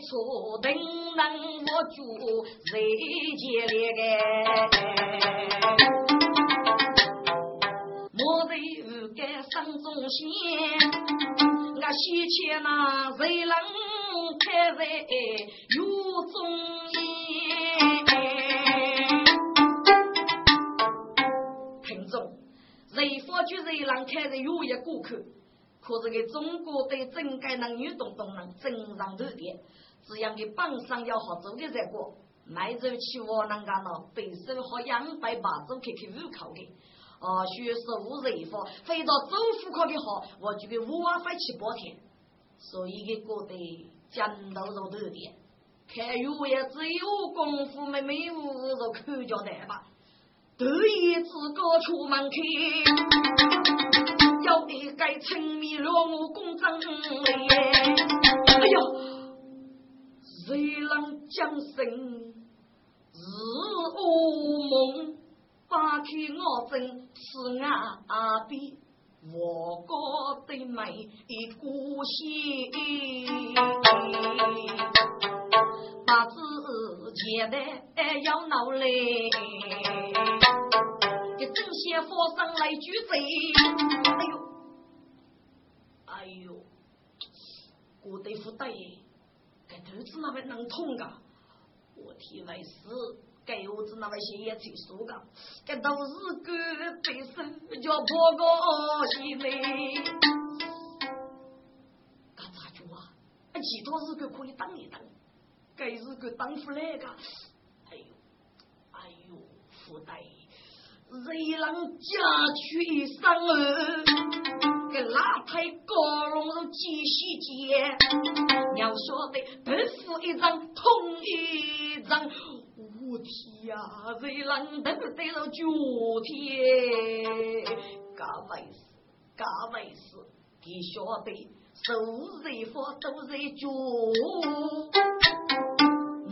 错定能我住谁家里个？莫在无该生中仙，我西前那谁能开在有中间？听众，谁发觉谁能开在有一过口？可是个中国对整改男女动动能正常多点。这样的榜上要好做的在过，买走起我能干了，背手好两百把走去去入口的。哦，学十五日发，飞到周户口的好，我就给五万块七八天。所以给过得讲到肉多点，看有也只有功夫没没有肉口交代吧。第一次哥出门去，落我公正嘞。哎呦！谁人将生日噩梦，把开我真是阿比我哥的美姑息，把自己的要闹嘞，这正邪佛上来举罪，哎呦，哎呦，郭德福大爷。头子那位能痛噶，我替为师，给我子那位些也吹说噶，这都是个背身叫破个西嘞。干咋做啊？其他日个可以等一等，该日个当不来噶。哎呦，哎呦，福袋，谁让家去一生儿？个拉太高龙如几细节，要说的豆腐一张痛一张，我天呀，这人都得了脚天，嘎为事，嘎为事，你晓得，受热火都在脚，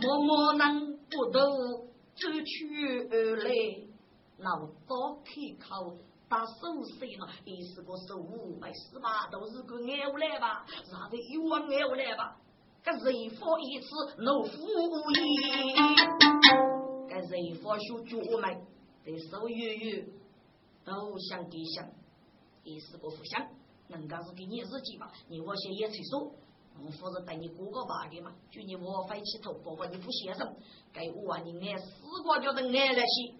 默默能不都走去来，老早开口。打手势了，也是个手五百四吧，都是个爱无来吧，让得有往爱无来吧。这人发一次怒呼一，这人发学脚们得手月月都想给想，也是个互相，人家是给你日记吧，你我写也吹说，我负责带你过个把的嘛，就你我飞起头，包括你不先生，该我啊你爱死过叫的爱那些，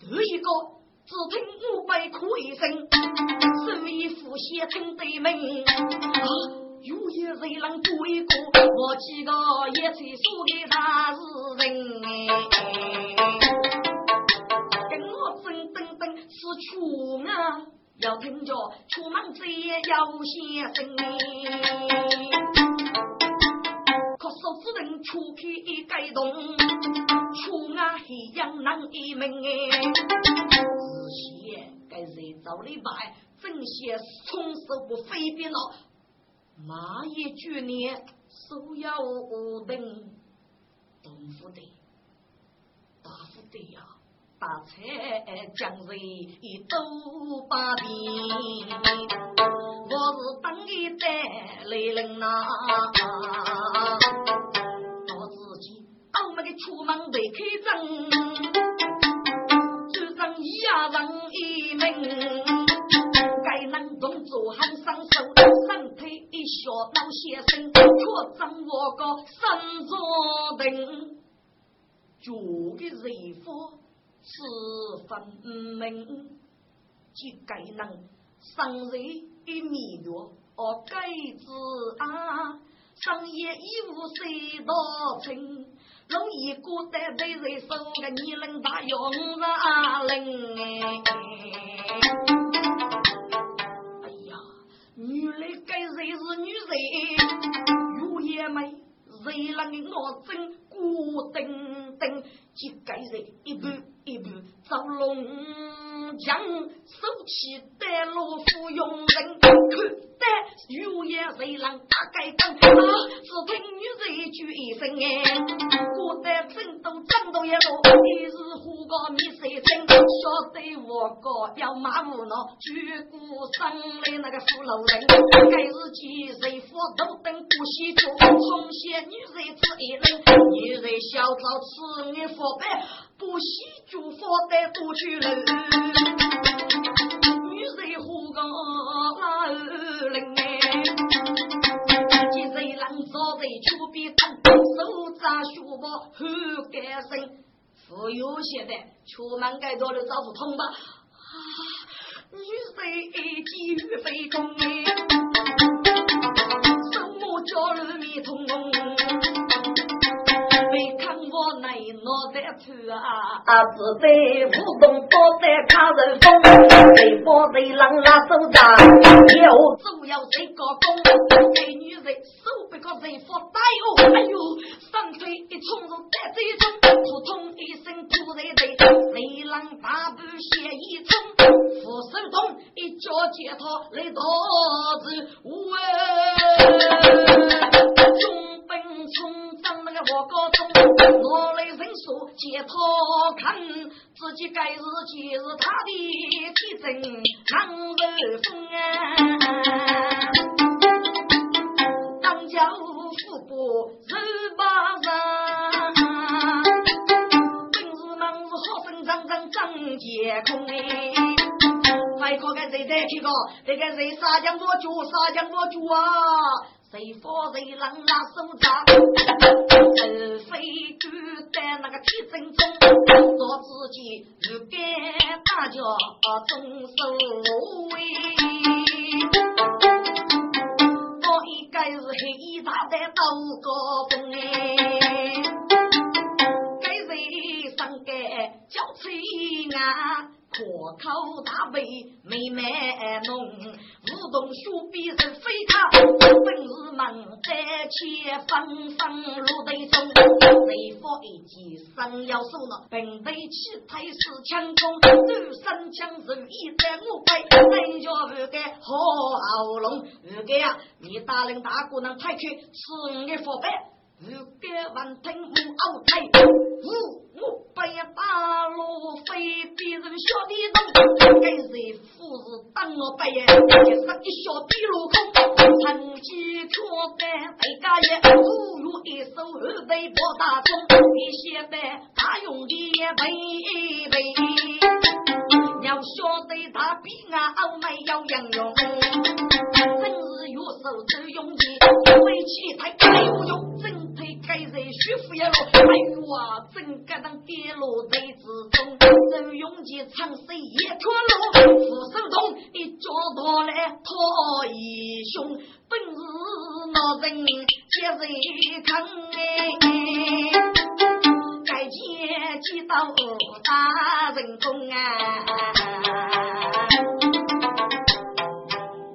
第一个。只听五百哭一声，手一扶血听对门。啊，有一人能过一个，我记得一起说的他是人。跟我真等等是出啊，要听着出门子要先生。出去一改动，出啊黑阳难一门哎。些该人造的白，正些从手不飞边了。马也举年手要等，东府的，大府的呀，大财将人一都把平。我是当一代雷人呐，我们的出门得开张。家人一名，该能动作喊上手，身体一小脑先生，却掌握个身坐定，做的人夫是分明，即该能生日一米多，哦，盖子啊，商业义务谁道清？容易过得被人送个你能大用啊人哎！哎呀，女人该谁是女人，有也美，谁让我真孤灯灯，几个人一步一步走龙。江手起带路扶用人，看得有眼谁能打开灯？只听女人句一声哎，我的真都长到一路，一日虎个米三斤，晓得我个要马无脑，举骨上来那个俘虏人，该日几谁佛都等不西住，从前女人只一人，女人小招吃你佛不喜祝福得多去了。女人何个老人哎？几岁人早在秋边等，手扎雪包后干身。富有些的出门该多的找不通吧？女人几欲非中，脑袋粗啊，只在武动包在卡人风，谁包谁让拉手掌，以后主要谁个工，给女人手不可谁发呆哦，哎呦，上腿一冲入在嘴中，扑通一声吐在地，谁让大步斜一冲，扶手动一脚接他来刀子，喂，中本冲上那个我高中，我来人。说解脱看，自己该日今日他的体征长如风啊，当家富不十八人，本是忙是好生长长张杰空哎，还可该谁在去个？这个谁撒江我脚，撒江我脚啊！谁佛谁人拿手掌，是非就在那个铁证中，说自己欲给大家动手为，我应该是黑衣大的刀高峰哎，该谁上街叫吹啊？破口大背妹妹弄，舞动手臂是飞卡，本日忙在前方方路队中，雷锋一击上要手了，本队起态是强攻，走三枪手一在我背，人家不该好喉咙，不该呀，你大人大姑娘派去是你的佛牌。如敢闻听母后台，我白眼，一生一小弟路空，趁机脱单在家业，如一手二背破大钟，一些的他用的背背，要晓得他比俺欧美要英勇，真是有手就用的，为其他该有用。该人徐福一路，哎呦啊，整个当跌落在之中，周永杰长水一脱路，扶手中一脚踏来拖一胸，本是老人接人看哎，该见几道大人功啊！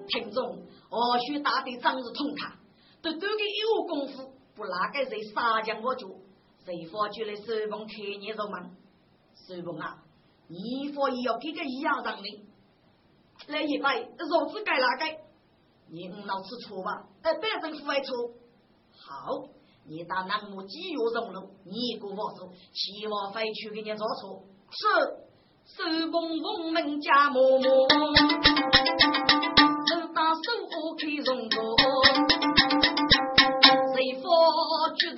听众，我许大的仗是痛快，都都给有功夫。不哪个谁杀将我脚，谁发出来手工开你肉门？手工啊，你发也要给个一样让的。来一百，肉子该哪个？你唔脑吃醋吧？哎，百分不会错。好，你打南木几月中路，你给我说，希望回去给你做错。是，手工农门家默默，手打手开容多。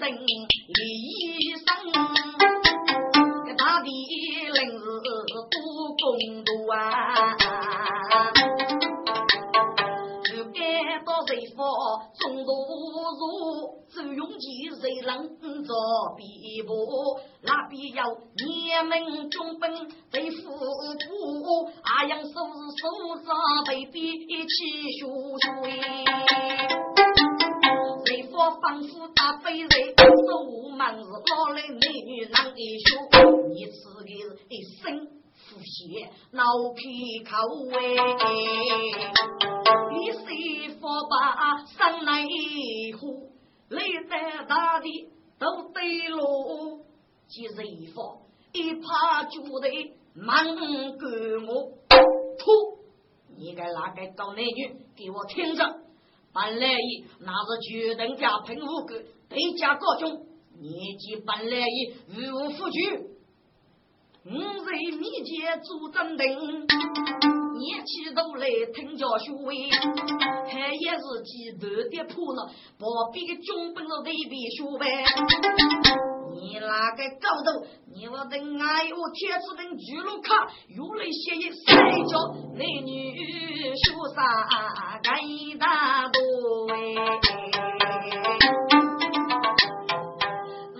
举人一生，他的人是多公多啊！就该到谁方中多如，只用己谁能做比不？那必要年门中本被富不？阿阳手手着被逼起学水，谁说仿佛大飞人？手忙是老来美女难一学，你此个一生福血脑皮口味，你谁说把上来户？累得大地都对路，几人方一怕就得满过我。吐！你该哪个搞男女？给我听着！本来一那是决定家贫五个，对家高中，年纪本来一如无夫君。五人密接做正定。年起都来听教学位，还也是几头的破了，不比个中本了对比学呗。你那个高头，你我的哎呦，天子等巨鹿卡，有来写一谁叫男女学啥干一大多哎。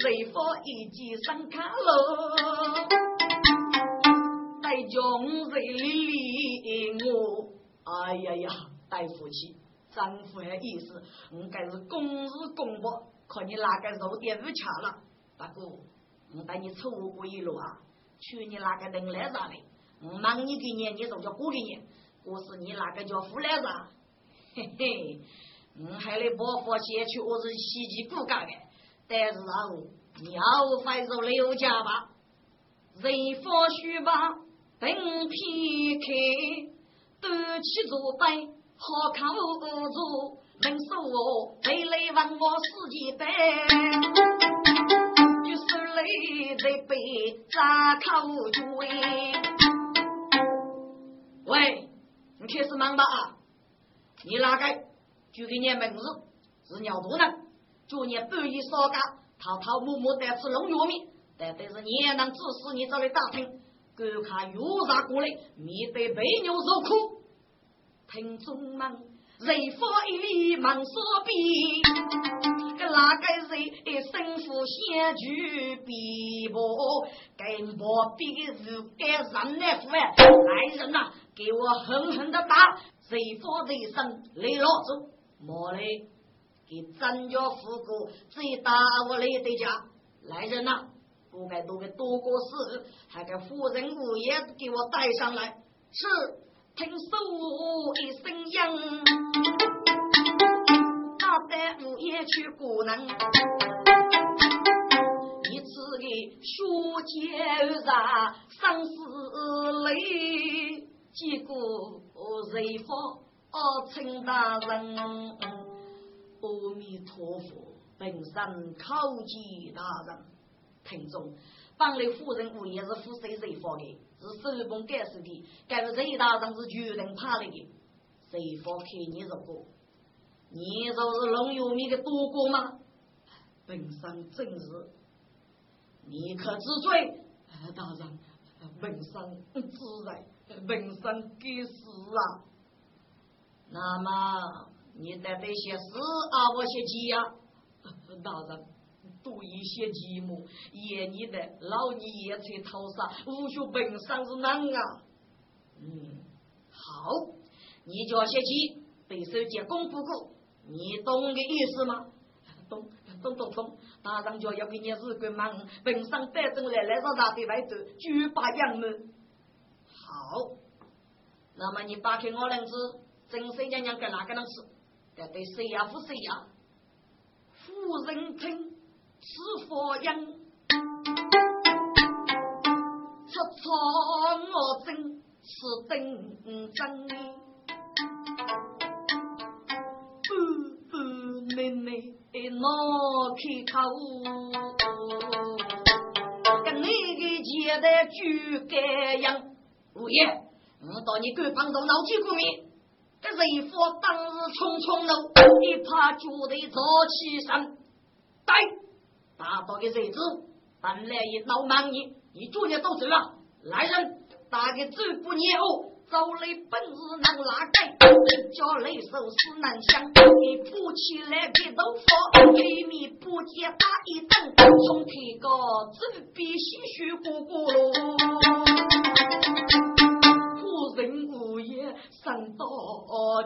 瑞佛一记上卡喽。穷人里我，哎呀呀，大夫气，丈夫的意思，应该是公事公办，看你哪个肉点不恰了。大哥，我带你错过一路啊，去你哪个人来啥的？我忙你给年，你就叫过给你，我是你哪个叫富来啥？嘿嘿，我还得包发先去，我是袭击骨干的，但是啊，你要快走刘家吧，人发虚吧。本片开，端起坐杯，好看无足，能说我背来问我四季杯，在背扎口嘴。喂，你开始忙吧啊！你哪个就给你名字是鸟多呢？祝你半夜烧嘎，偷偷摸摸带吃龙药米，但但是你也能指使你这里打听。观看有啥过来，面对被牛受苦，听众们人发一里忙说比，个哪个人生父先去比不？跟我比的是该人来福哎！来人呐，给我狠狠的打！谁发人生来老子，莫来给张家富哥最打我来的家！来人呐！不该多给多过事，还给夫人物业给我带上来。是，听手一声响，他带物业去过人。一次给书接啥生死泪，结果人佛陈大人，阿弥陀佛，本身考级大人。听众，帮来夫人物业是付谁谁发的？是手工改手的，改了这一大张是决定派来的。谁发开你如果，你就是龙有米的多过吗？本身正是，你可知罪？大人，本身自然，本身该死啊。那么你得得些死啊，我些急呀，大人。多一些寂寞，爷你的老你也才头上，无学本身是难啊。嗯，好，你叫些急，对手结功夫过，你懂个意思吗？懂，懂懂懂。大人就要给你日个忙，本身带正来来上大的外头，举把杨门。好，那么你打开我两只，真谁娘娘跟哪个能吃？该对谁呀？夫谁呀？夫人听。是佛音，出错我真是真真，不不妹妹拿开口，跟那个接待就该样。五爷，我到你官方头闹起过面，这人佛当日匆匆路，一怕就得早起身，对。大道的日子，本来也闹忙你，你昨天都走了。来人，打个走不年后，手里本事能拉开，叫雷手是难想。你扶起来给豆腐，里面不接打一顿，从天高只比唏嘘咕咕噜。上刀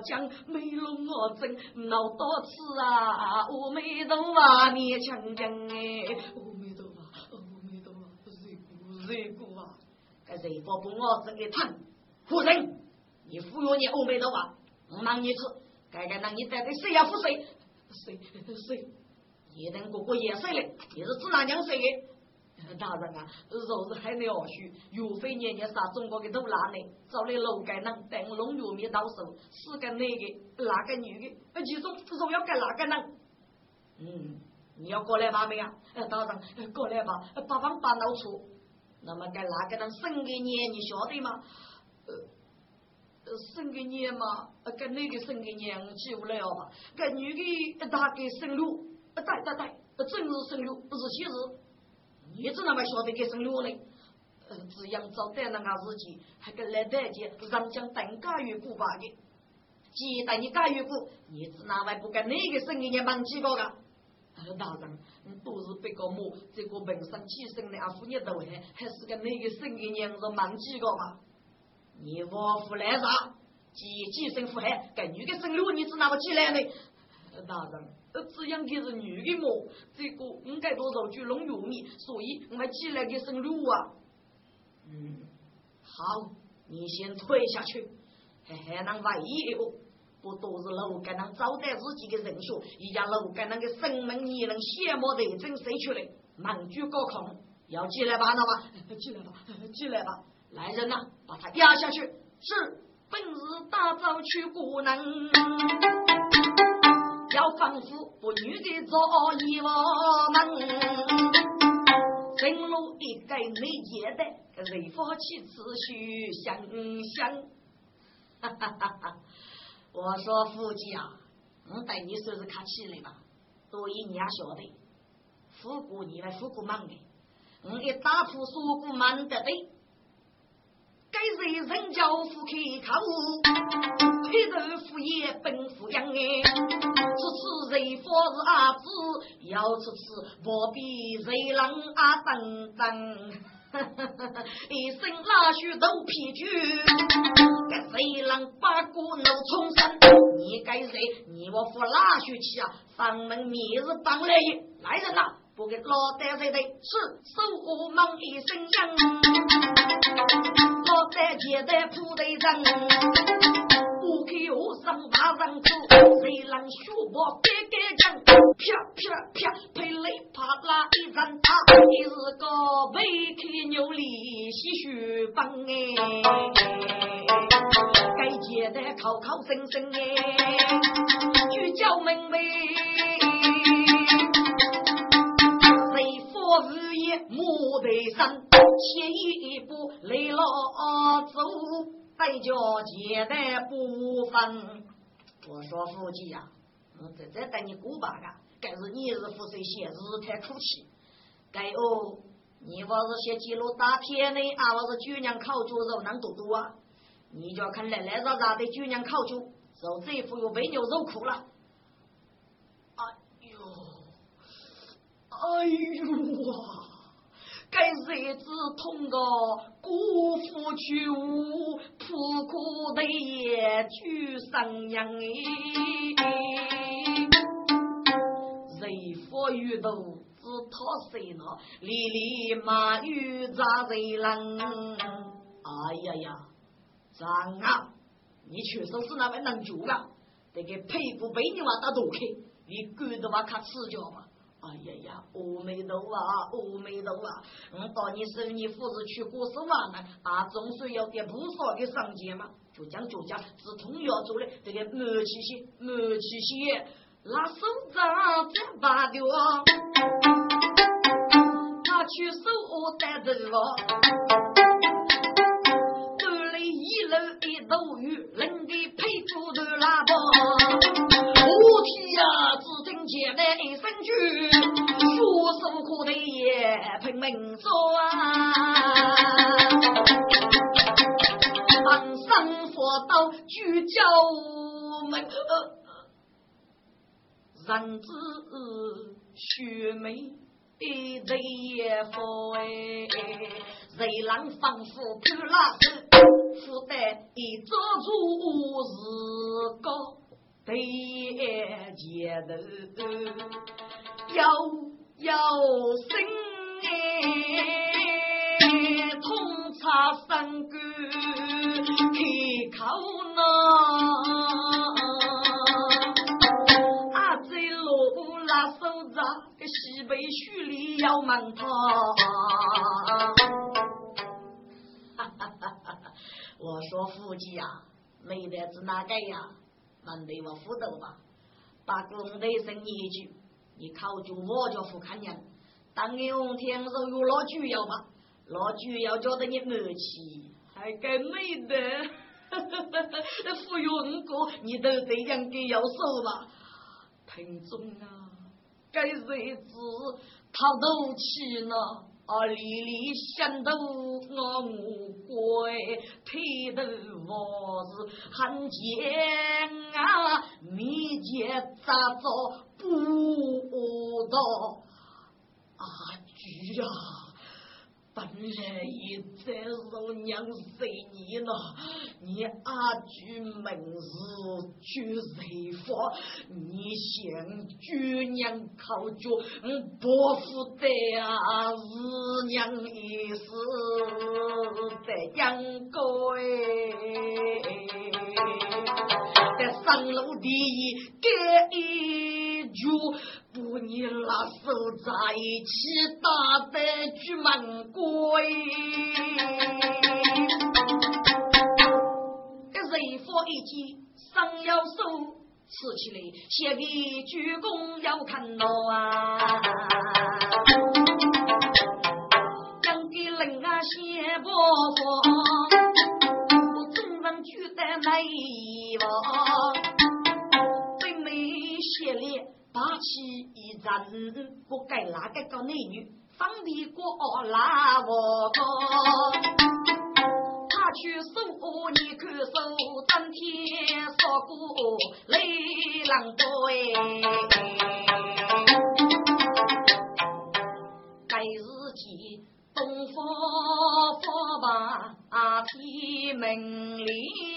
将美容我真闹到此啊！阿弥陀佛，你强讲哎，阿弥陀佛，阿弥陀佛，谁顾谁顾啊？该谁佛不我这个疼？夫人，你忽悠你欧美的话，我忙你吃，该该让你带的谁呀？服谁？谁谁？一等哥哥也睡了，你是自哪娘睡的？大人啊，若是还能二许，岳飞年年杀中国的都拿呢，找来楼盖人等龙玉面到手，是个男的，哪个女的？其中若要给哪个人？嗯，你要过来吧没啊？呃大人，过来吧，八方八闹出，那么该哪个人生给你？你晓得吗？呃，生个年嘛，跟那个生个年记不了吧？跟女的大概生路，对对对，正是生路不是其日，你怎那么晓得给生路呢？呃，只养早带那个日记，还跟来大姐让将等家月过吧的，记得你家月过，你只哪位不跟那个生个年忙几个个？大人，你都是别个母，这个本身寄生的阿夫你都还还是跟那个生个年是忙几个嘛？你王府来啥？既寄生父害？跟女的生路，你只拿不起来呢？大人，这样的是女的么？这个应该多少去弄玉米，所以我们起来的生路啊。嗯，好，你先退下去。还还能万一哦，不都是老干能招待自己的人数，一家老干那个生门你能羡慕的真谁去了？满句高空，要进来吧，那么进来吧，进来吧。来人呐，把他压下去！是，本日大早去过能，要吩咐不女的做一窝门。正路一个没接的，人发起秩序香香。哈哈哈哈我说夫妻啊，我带你算是看起来吧，多一年晓得，富过你来富过忙的，我一大铺说过忙得的。该谁人教夫开口，推头副业本富养哎，此次谁佛是阿子，要此次不比谁郎啊等等，一身拉须都皮具，该谁郎八股怒冲身，你该谁？你我扶拉须去啊？房门明日当来来人呐！不给老戴谁的？是手忙一声响，老戴接在铺头上，不给我上马上走，谁让学我别给讲？啪啪啪，配雷啪啦一阵打，你是个背开牛里吸血棒哎，该接的口口声声哎，去叫门楣。日夜莫得生，前一步累了走，再叫接待不分。我说夫妻呀，我在这等你过吧个，该是你日负谁些日太苦气。该哦，你不是写记录大片的，啊，我是姑娘烤猪肉能多多啊？你就看来来啥啥的姑娘烤猪，肉这副又被牛肉苦了。哎呦啊！该日子痛个辜负去无，苦苦的也去生养哎。人佛遇到只讨谁呢？里里马遇咋人？哎呀呀，张啊！你确实是那位能救啊！这个屁股被你娃打躲开，你管着娃看吃脚吧。哎呀呀，阿弥陀啊，阿弥陀啊！我当你是你父子去过十万呢，啊，总算有点菩萨的上界嘛。就讲就讲，是通要做的这个木器些，木器些，拿手掌再拔掉，拿去手带走了一。楼一斗雨，人的佩服都拉爆。句，说手可得也拼命做啊！放生。好聚焦门，人子血眉的人也佛哎，谁让仿佛看拉手，负担一做主是个对接头，要要生哎，痛插身骨。开口呢，阿在路拉手扎，个西北徐里要问他。我说夫妻呀，没得是哪个呀？问对我斧头吧，把公的生一句，你考就我就不看人。当有天若有老主要吧，老主要觉得你恶气。还该没得，傅云哥，你都这样给要手吧？听众啊，该日子他都去了，啊，里里想到我无归，推头我是很贱啊，你姐咋着不到啊？局啊！本来一再说娘随你了，你阿句名字就谁发？你想举娘靠脚，伯父的啊是娘一世在养过在上楼第一给一句。不，你拉手在一起打得去门关，这人佛一起上要手，吃起来写的鞠躬要看到啊，讲给人啊写不服，我众人举得来往，最美写脸。八起一战，不该哪个个男女放的过拉我高，他去守你看守，当天说过雷浪多哎，该日起东方佛把天门里。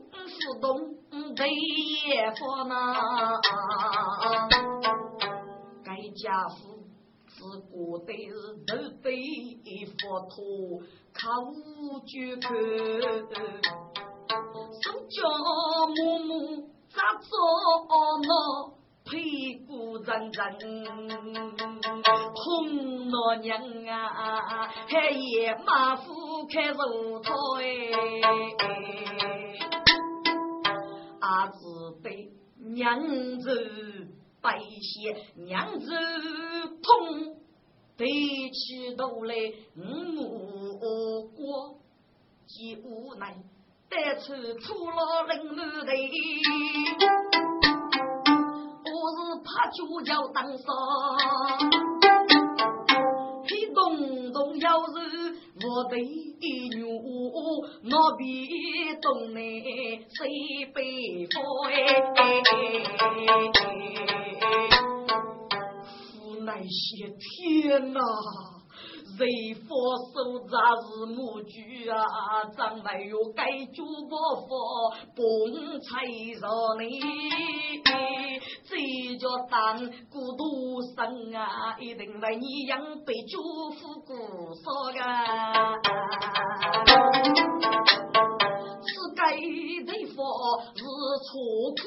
不动得也佛呐。该家父自古得是都被佛陀靠住看，手脚木木咋做呢？屁股阵阵，红老娘啊，还野马虎开肉菜，阿子对娘子白些，娘子痛，背起头来五过，既无奈带出出了冷门的。怕主要当杀，黑洞洞要是我的女，我必懂你谁被害？父乃些天哪！谁佛手扎是母举啊？长没有该主不佛，崩财上你，这叫当孤独生啊！一定为你养被祝福过少啊！是该的佛是错苦，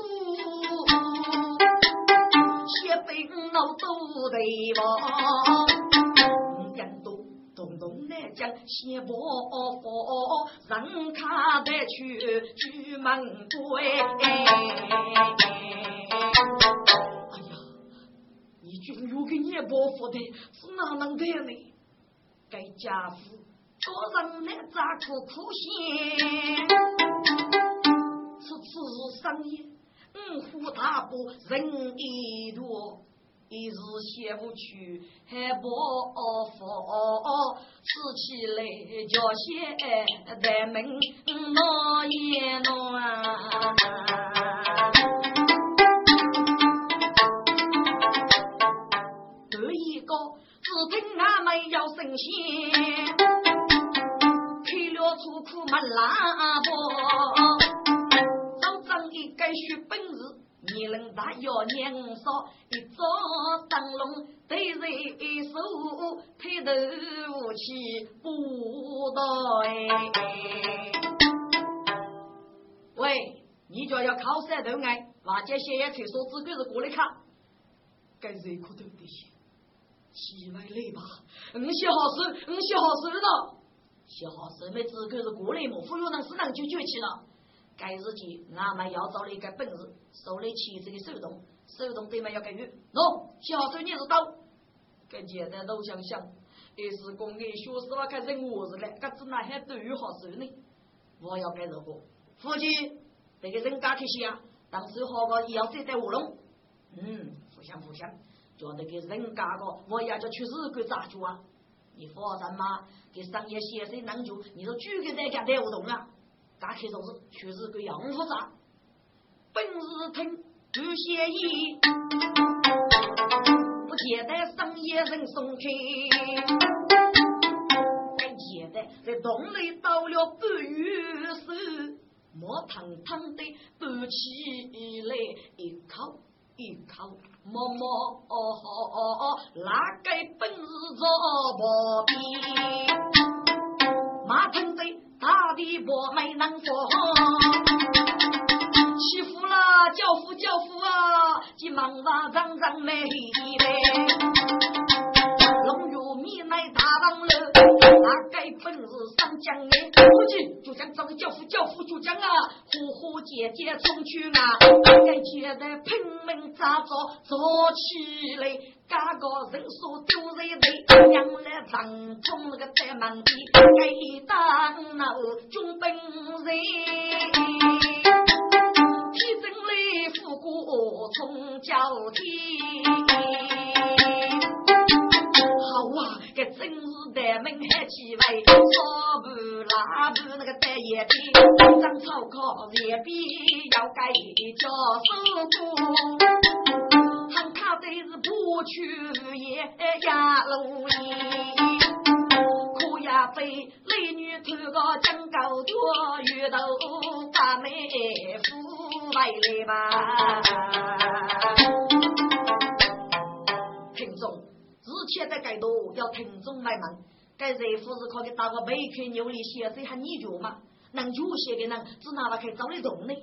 血被我都得亡。将先伯佛人看得去举门关。哎呀，你军有个年伯佛的，是哪能的呢？该家父多人来咋苦苦心？是此生也，五虎大伯人一多。一日写不去，还不佛，吃起来叫些大门闹也乱。第一个只听俺们要神仙，去了出苦没拉不，早长一个学本事。你能大要年少，一早灯笼对人一手抬头起不到哎。喂，你就要靠山头哎，瓦姐写也推说自个是过来看，该谁可都得行，起来累吧，你写好事，你写好事了，写好事没资格是过来嘛，忽悠人是人就崛起了。该日记，俺们要找了一个本事，手里骑着的手动，手动对面要给予。喏，小手你是刀，跟简单都想想，也是公安学士话开始我是嘞，可只那还都有好手呢。我要干这个，夫妻这个人家去想，当时好个也要再带乌龙。嗯，互相互相，叫那个人家个，我也叫去日本咋做啊？你放心嘛，给商业先生能做，你说举个在家带活动啊？打开都是确实个样复杂，本日听不协议，不接待商业人送开，该接待在洞里倒了半月水，莫腾腾的搬起来一口一口，默默哦哦哦哦，哪个本日做毛病，马腾的。他的婆没能说，欺负了教父教父啊，急忙把张张没嘞。龙玉米来大王了，那该本事上将哎？估计就将这个教父教父就将啊，呼呼姐姐冲去啊，该接的拼命咋着做起来。家个人数都是一堆，养来当中那个在门里给当那军本人，提升来富国从交替。好啊，这真是大门还气派，少不拉不那个在野地，长草靠野边要盖叫手鼓。他都是不去也压路里，可呀被雷女偷个江高多，遇到大妹夫来了吧？前在街道要听众来问，该热夫是可以打个背去牛里写水喊你脚吗？能脚写的人只拿了去找你动呢？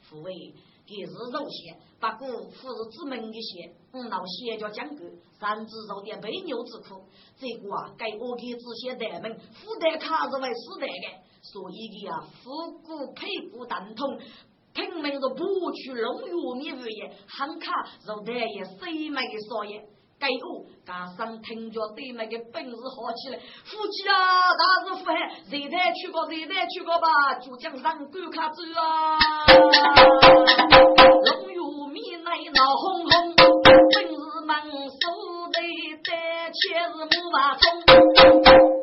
父位。给是肉血，不过富是知门的血，五老血叫讲究，三只肉的背牛之苦。这个啊，该我给这些大门附带卡是为死带的，所以的啊，复古配骨等同，拼命的不去龙玉米物业，喊卡肉带也谁买的少爷。该我加上听着对面的本事好起来，夫妻啊，大事福海，谁在去过谁在去过吧，就将上赶卡走啊！龙玉面内闹哄哄，本事忙手的，在却是木瓦冲。